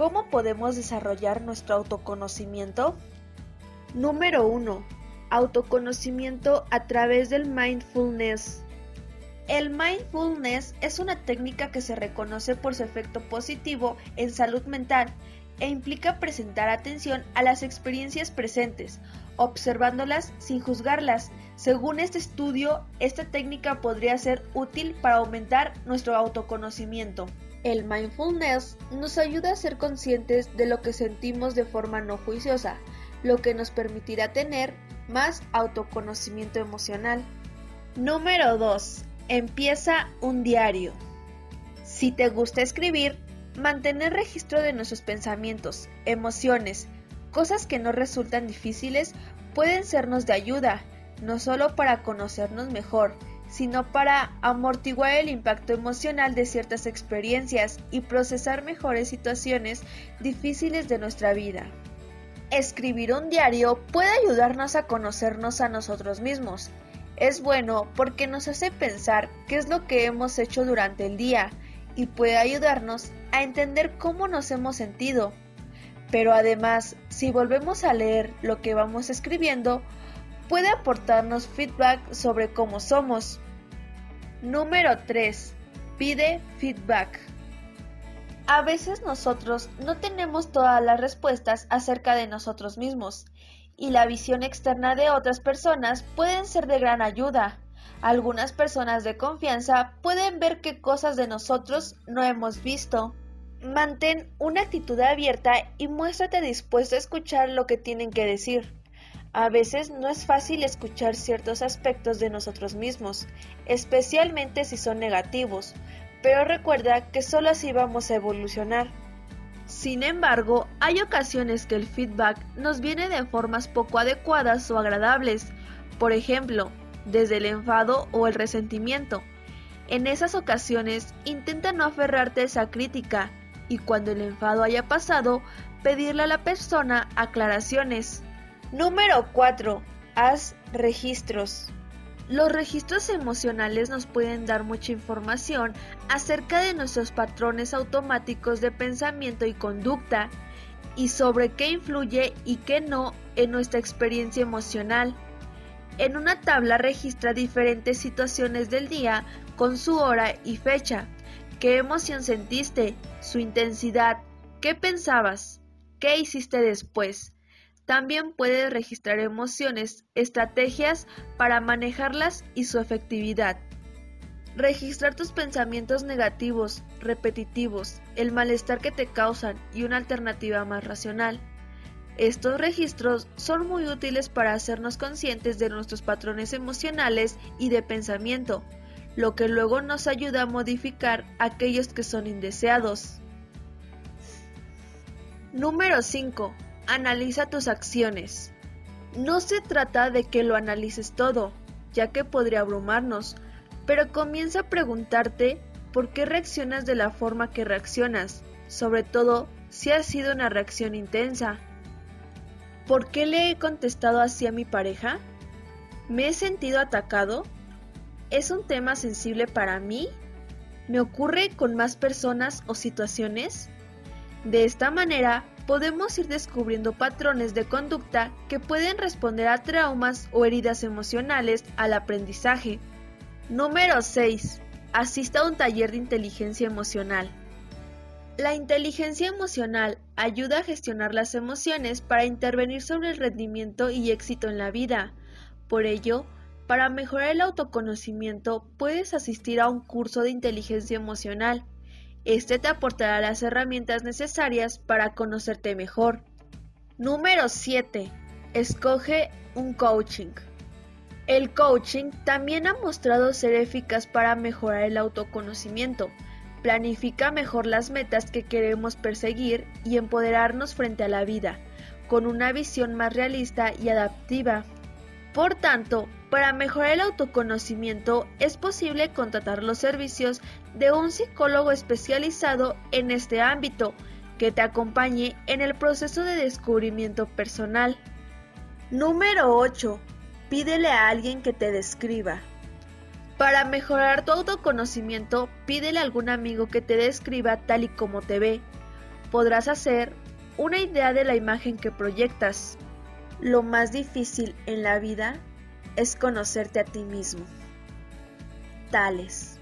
¿Cómo podemos desarrollar nuestro autoconocimiento? Número 1. Autoconocimiento a través del mindfulness. El mindfulness es una técnica que se reconoce por su efecto positivo en salud mental e implica presentar atención a las experiencias presentes, observándolas sin juzgarlas. Según este estudio, esta técnica podría ser útil para aumentar nuestro autoconocimiento. El mindfulness nos ayuda a ser conscientes de lo que sentimos de forma no juiciosa, lo que nos permitirá tener más autoconocimiento emocional. Número 2. Empieza un diario. Si te gusta escribir, mantener registro de nuestros pensamientos, emociones, cosas que no resultan difíciles pueden sernos de ayuda, no solo para conocernos mejor, sino para amortiguar el impacto emocional de ciertas experiencias y procesar mejores situaciones difíciles de nuestra vida. Escribir un diario puede ayudarnos a conocernos a nosotros mismos. Es bueno porque nos hace pensar qué es lo que hemos hecho durante el día y puede ayudarnos a entender cómo nos hemos sentido. Pero además, si volvemos a leer lo que vamos escribiendo, puede aportarnos feedback sobre cómo somos. Número 3. Pide feedback. A veces nosotros no tenemos todas las respuestas acerca de nosotros mismos y la visión externa de otras personas pueden ser de gran ayuda. Algunas personas de confianza pueden ver qué cosas de nosotros no hemos visto. Mantén una actitud abierta y muéstrate dispuesto a escuchar lo que tienen que decir. A veces no es fácil escuchar ciertos aspectos de nosotros mismos, especialmente si son negativos, pero recuerda que solo así vamos a evolucionar. Sin embargo, hay ocasiones que el feedback nos viene de formas poco adecuadas o agradables, por ejemplo, desde el enfado o el resentimiento. En esas ocasiones, intenta no aferrarte a esa crítica y cuando el enfado haya pasado, pedirle a la persona aclaraciones. Número 4. Haz registros. Los registros emocionales nos pueden dar mucha información acerca de nuestros patrones automáticos de pensamiento y conducta y sobre qué influye y qué no en nuestra experiencia emocional. En una tabla registra diferentes situaciones del día con su hora y fecha, qué emoción sentiste, su intensidad, qué pensabas, qué hiciste después, también puedes registrar emociones, estrategias para manejarlas y su efectividad. Registrar tus pensamientos negativos, repetitivos, el malestar que te causan y una alternativa más racional. Estos registros son muy útiles para hacernos conscientes de nuestros patrones emocionales y de pensamiento, lo que luego nos ayuda a modificar aquellos que son indeseados. Número 5. Analiza tus acciones. No se trata de que lo analices todo, ya que podría abrumarnos, pero comienza a preguntarte por qué reaccionas de la forma que reaccionas, sobre todo si ha sido una reacción intensa. ¿Por qué le he contestado así a mi pareja? ¿Me he sentido atacado? ¿Es un tema sensible para mí? ¿Me ocurre con más personas o situaciones? De esta manera podemos ir descubriendo patrones de conducta que pueden responder a traumas o heridas emocionales al aprendizaje. Número 6. Asista a un taller de inteligencia emocional. La inteligencia emocional ayuda a gestionar las emociones para intervenir sobre el rendimiento y éxito en la vida. Por ello, para mejorar el autoconocimiento puedes asistir a un curso de inteligencia emocional este te aportará las herramientas necesarias para conocerte mejor. Número 7. Escoge un coaching. El coaching también ha mostrado ser eficaz para mejorar el autoconocimiento. Planifica mejor las metas que queremos perseguir y empoderarnos frente a la vida, con una visión más realista y adaptiva. Por tanto, para mejorar el autoconocimiento es posible contratar los servicios de un psicólogo especializado en este ámbito que te acompañe en el proceso de descubrimiento personal. Número 8. Pídele a alguien que te describa. Para mejorar tu autoconocimiento, pídele a algún amigo que te describa tal y como te ve. podrás hacer una idea de la imagen que proyectas. Lo más difícil en la vida es conocerte a ti mismo. Tales.